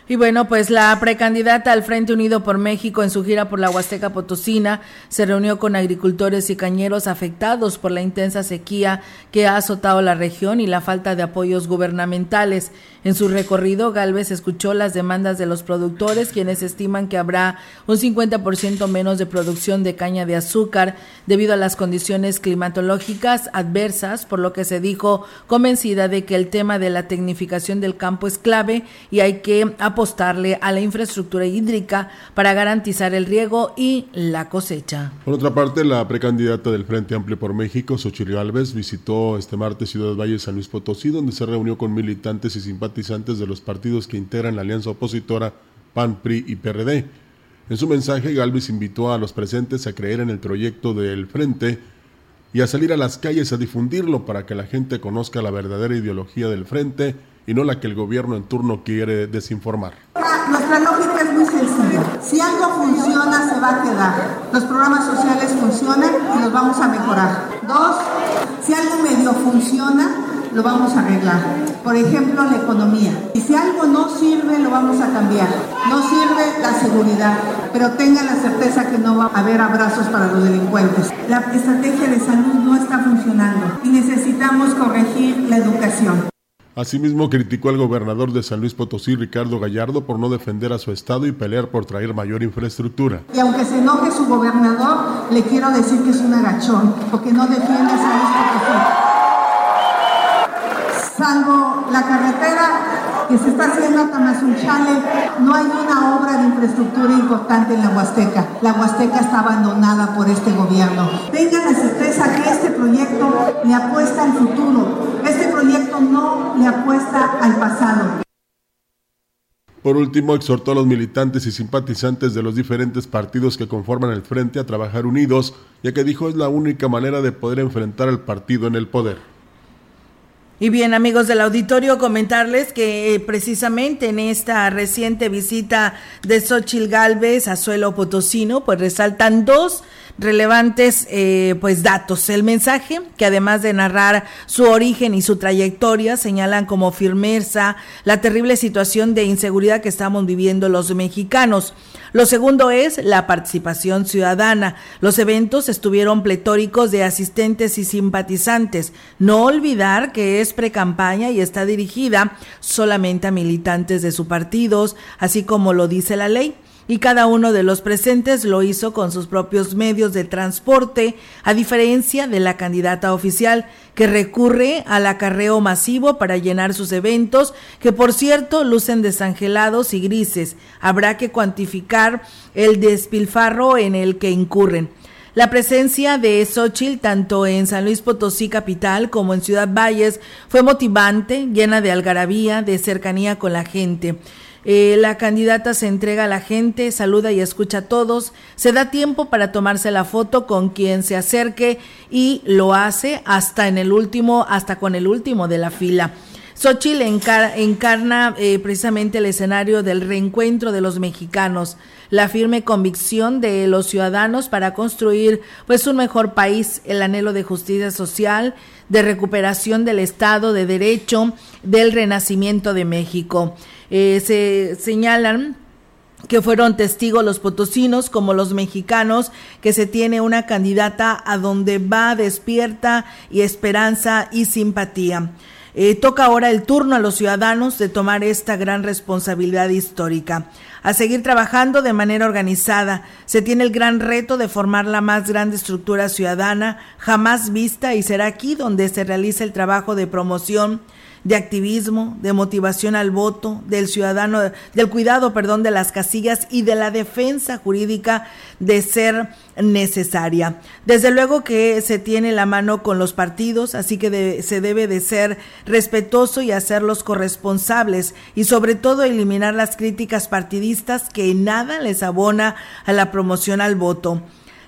Y bueno, pues la precandidata al Frente Unido por México en su gira por la Huasteca Potosina se reunió con agricultores y cañeros afectados por la intensa sequía que ha azotado la región y la falta de apoyos gubernamentales. En su recorrido, Galvez escuchó las demandas de los productores, quienes estiman que habrá un 50% menos de producción de caña de azúcar debido a las condiciones climatológicas adversas, por lo que se dijo convencida de que el tema de la tecnificación del campo es clave y hay que apostarle a la infraestructura hídrica para garantizar el riego y la cosecha. Por otra parte, la precandidata del Frente Amplio por México, Xochitl Galvez, visitó este martes Ciudad Valle San Luis Potosí, donde se reunió con militantes y simpatizantes de los partidos que integran la alianza opositora PAN, PRI y PRD. En su mensaje, Galvez invitó a los presentes a creer en el proyecto del Frente y a salir a las calles a difundirlo para que la gente conozca la verdadera ideología del Frente y no la que el gobierno en turno quiere desinformar. Nuestra lógica es muy sencilla. Si algo funciona, se va a quedar. Los programas sociales funcionan y los vamos a mejorar. Dos, si algo medio funciona, lo vamos a arreglar. Por ejemplo, la economía. Y si algo no sirve, lo vamos a cambiar. No sirve la seguridad, pero tengan la certeza que no va a haber abrazos para los delincuentes. La estrategia de salud no está funcionando y necesitamos corregir la educación. Asimismo, criticó al gobernador de San Luis Potosí, Ricardo Gallardo, por no defender a su estado y pelear por traer mayor infraestructura. Y aunque se enoje su gobernador, le quiero decir que es un agachón, porque no defiende a San Luis Potosí salvo la carretera que se está haciendo a Tamazunchale, no hay una obra de infraestructura importante en la Huasteca. La Huasteca está abandonada por este gobierno. Tengan la certeza que este proyecto le apuesta al futuro. Este proyecto no le apuesta al pasado. Por último, exhortó a los militantes y simpatizantes de los diferentes partidos que conforman el frente a trabajar unidos, ya que dijo es la única manera de poder enfrentar al partido en el poder. Y bien, amigos del auditorio, comentarles que eh, precisamente en esta reciente visita de Xochil Gálvez a suelo potosino, pues resaltan dos relevantes eh, pues datos. El mensaje, que además de narrar su origen y su trayectoria, señalan como firmeza la terrible situación de inseguridad que estamos viviendo los mexicanos. Lo segundo es la participación ciudadana. Los eventos estuvieron pletóricos de asistentes y simpatizantes. No olvidar que es precampaña y está dirigida solamente a militantes de sus partidos, así como lo dice la ley. Y cada uno de los presentes lo hizo con sus propios medios de transporte, a diferencia de la candidata oficial que recurre al acarreo masivo para llenar sus eventos, que por cierto lucen desangelados y grises. Habrá que cuantificar el despilfarro en el que incurren. La presencia de Xochitl tanto en San Luis Potosí capital como en Ciudad Valles fue motivante, llena de algarabía, de cercanía con la gente. Eh, la candidata se entrega a la gente, saluda y escucha a todos, se da tiempo para tomarse la foto con quien se acerque y lo hace hasta en el último, hasta con el último de la fila. Xochitl encarna eh, precisamente el escenario del reencuentro de los mexicanos, la firme convicción de los ciudadanos para construir pues un mejor país, el anhelo de justicia social, de recuperación del Estado de Derecho, del renacimiento de México. Eh, se señalan que fueron testigos los potosinos como los mexicanos, que se tiene una candidata a donde va despierta y esperanza y simpatía. Eh, toca ahora el turno a los ciudadanos de tomar esta gran responsabilidad histórica. A seguir trabajando de manera organizada. Se tiene el gran reto de formar la más grande estructura ciudadana jamás vista y será aquí donde se realiza el trabajo de promoción de activismo, de motivación al voto, del ciudadano, del cuidado, perdón, de las casillas y de la defensa jurídica de ser necesaria. Desde luego que se tiene la mano con los partidos, así que se debe de ser respetuoso y hacerlos corresponsables y sobre todo eliminar las críticas partidistas que nada les abona a la promoción al voto.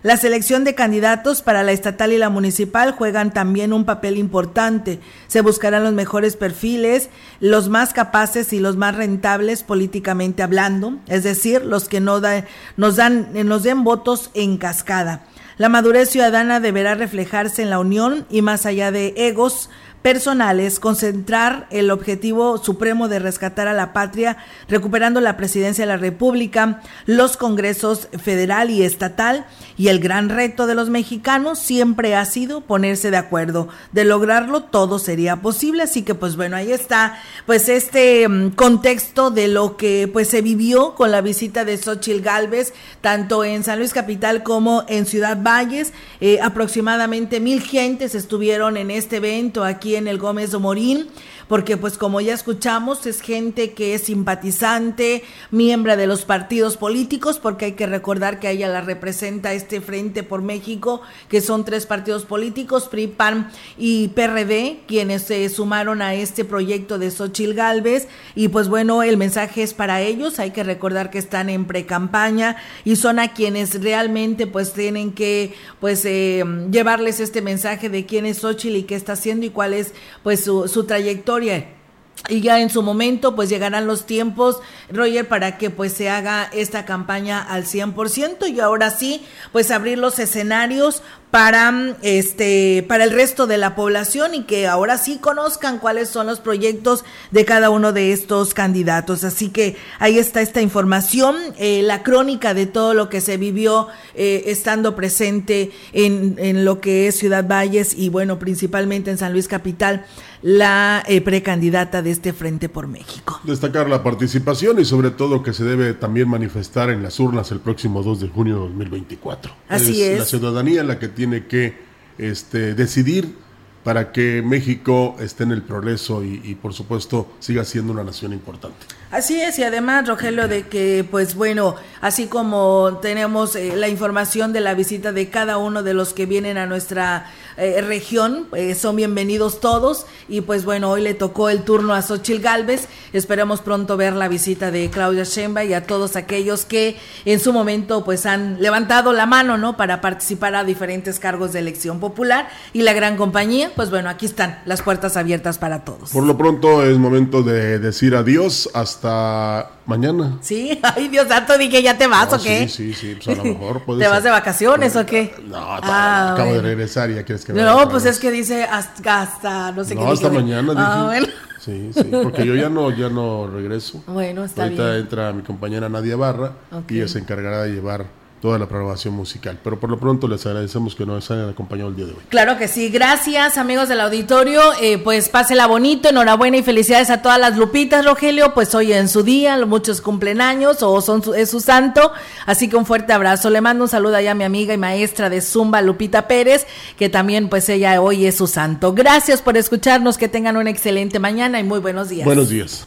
La selección de candidatos para la estatal y la municipal juegan también un papel importante. Se buscarán los mejores perfiles, los más capaces y los más rentables políticamente hablando, es decir, los que no nos, dan, nos den votos en cascada. La madurez ciudadana deberá reflejarse en la unión y más allá de egos, personales, concentrar el objetivo supremo de rescatar a la patria, recuperando la presidencia de la República, los congresos federal y estatal, y el gran reto de los mexicanos siempre ha sido ponerse de acuerdo. De lograrlo todo sería posible, así que pues bueno, ahí está pues este mm, contexto de lo que pues se vivió con la visita de Xochil Galvez, tanto en San Luis Capital como en Ciudad Valles. Eh, aproximadamente mil gentes estuvieron en este evento aquí en el Gómez Morín porque pues como ya escuchamos es gente que es simpatizante, miembro de los partidos políticos, porque hay que recordar que ella la representa este Frente por México, que son tres partidos políticos, PRI, PAN y PRD, quienes se sumaron a este proyecto de Xochil Gálvez, y pues bueno, el mensaje es para ellos, hay que recordar que están en pre-campaña y son a quienes realmente pues tienen que pues eh, llevarles este mensaje de quién es Xochil y qué está haciendo y cuál es pues su, su trayectoria y ya en su momento pues llegarán los tiempos, Roger, para que pues se haga esta campaña al 100% y ahora sí pues abrir los escenarios para este para el resto de la población y que ahora sí conozcan cuáles son los proyectos de cada uno de estos candidatos. Así que ahí está esta información, eh, la crónica de todo lo que se vivió eh, estando presente en, en lo que es Ciudad Valles y bueno, principalmente en San Luis Capital la eh, precandidata de este Frente por México. Destacar la participación y sobre todo que se debe también manifestar en las urnas el próximo 2 de junio de 2024. Así es. La ciudadanía la que tiene que este, decidir para que México esté en el progreso y, por supuesto siga siendo una nación importante. Así es, y además, Rogelio, de que, pues bueno, así como tenemos eh, la información de la visita de cada uno de los que vienen a nuestra eh, región, eh, son bienvenidos todos, y pues bueno, hoy le tocó el turno a Xochil Galvez, esperemos pronto ver la visita de Claudia Sheinbaum y a todos aquellos que en su momento pues han levantado la mano, ¿no?, para participar a diferentes cargos de elección popular, y la gran compañía, pues bueno, aquí están las puertas abiertas para todos. Por lo pronto es momento de decir adiós hasta mañana. Sí, <laughs> ay Dios santo, dije, ¿ya te vas o qué? Sí, sí, sí, pues a lo <laughs> mejor puede ¿Te vas de vacaciones o qué? No, ah, acabo de regresar y ya quieres que me No, pues es que dice hasta, hasta no sé no, qué. No, hasta mañana, dije. Ah, bueno. Sí, sí, porque yo ya no, ya no regreso. <laughs> Bueno, está Ahorita bien. entra mi compañera Nadia Barra y ella se encargará de llevar toda la programación musical. Pero por lo pronto les agradecemos que nos hayan acompañado el día de hoy. Claro que sí, gracias amigos del auditorio, eh, pues pásela bonito, enhorabuena y felicidades a todas las Lupitas, Rogelio, pues hoy en su día, muchos cumplen años o son es su santo, así que un fuerte abrazo, le mando un saludo allá a mi amiga y maestra de Zumba, Lupita Pérez, que también pues ella hoy es su santo. Gracias por escucharnos, que tengan una excelente mañana y muy buenos días. Buenos días.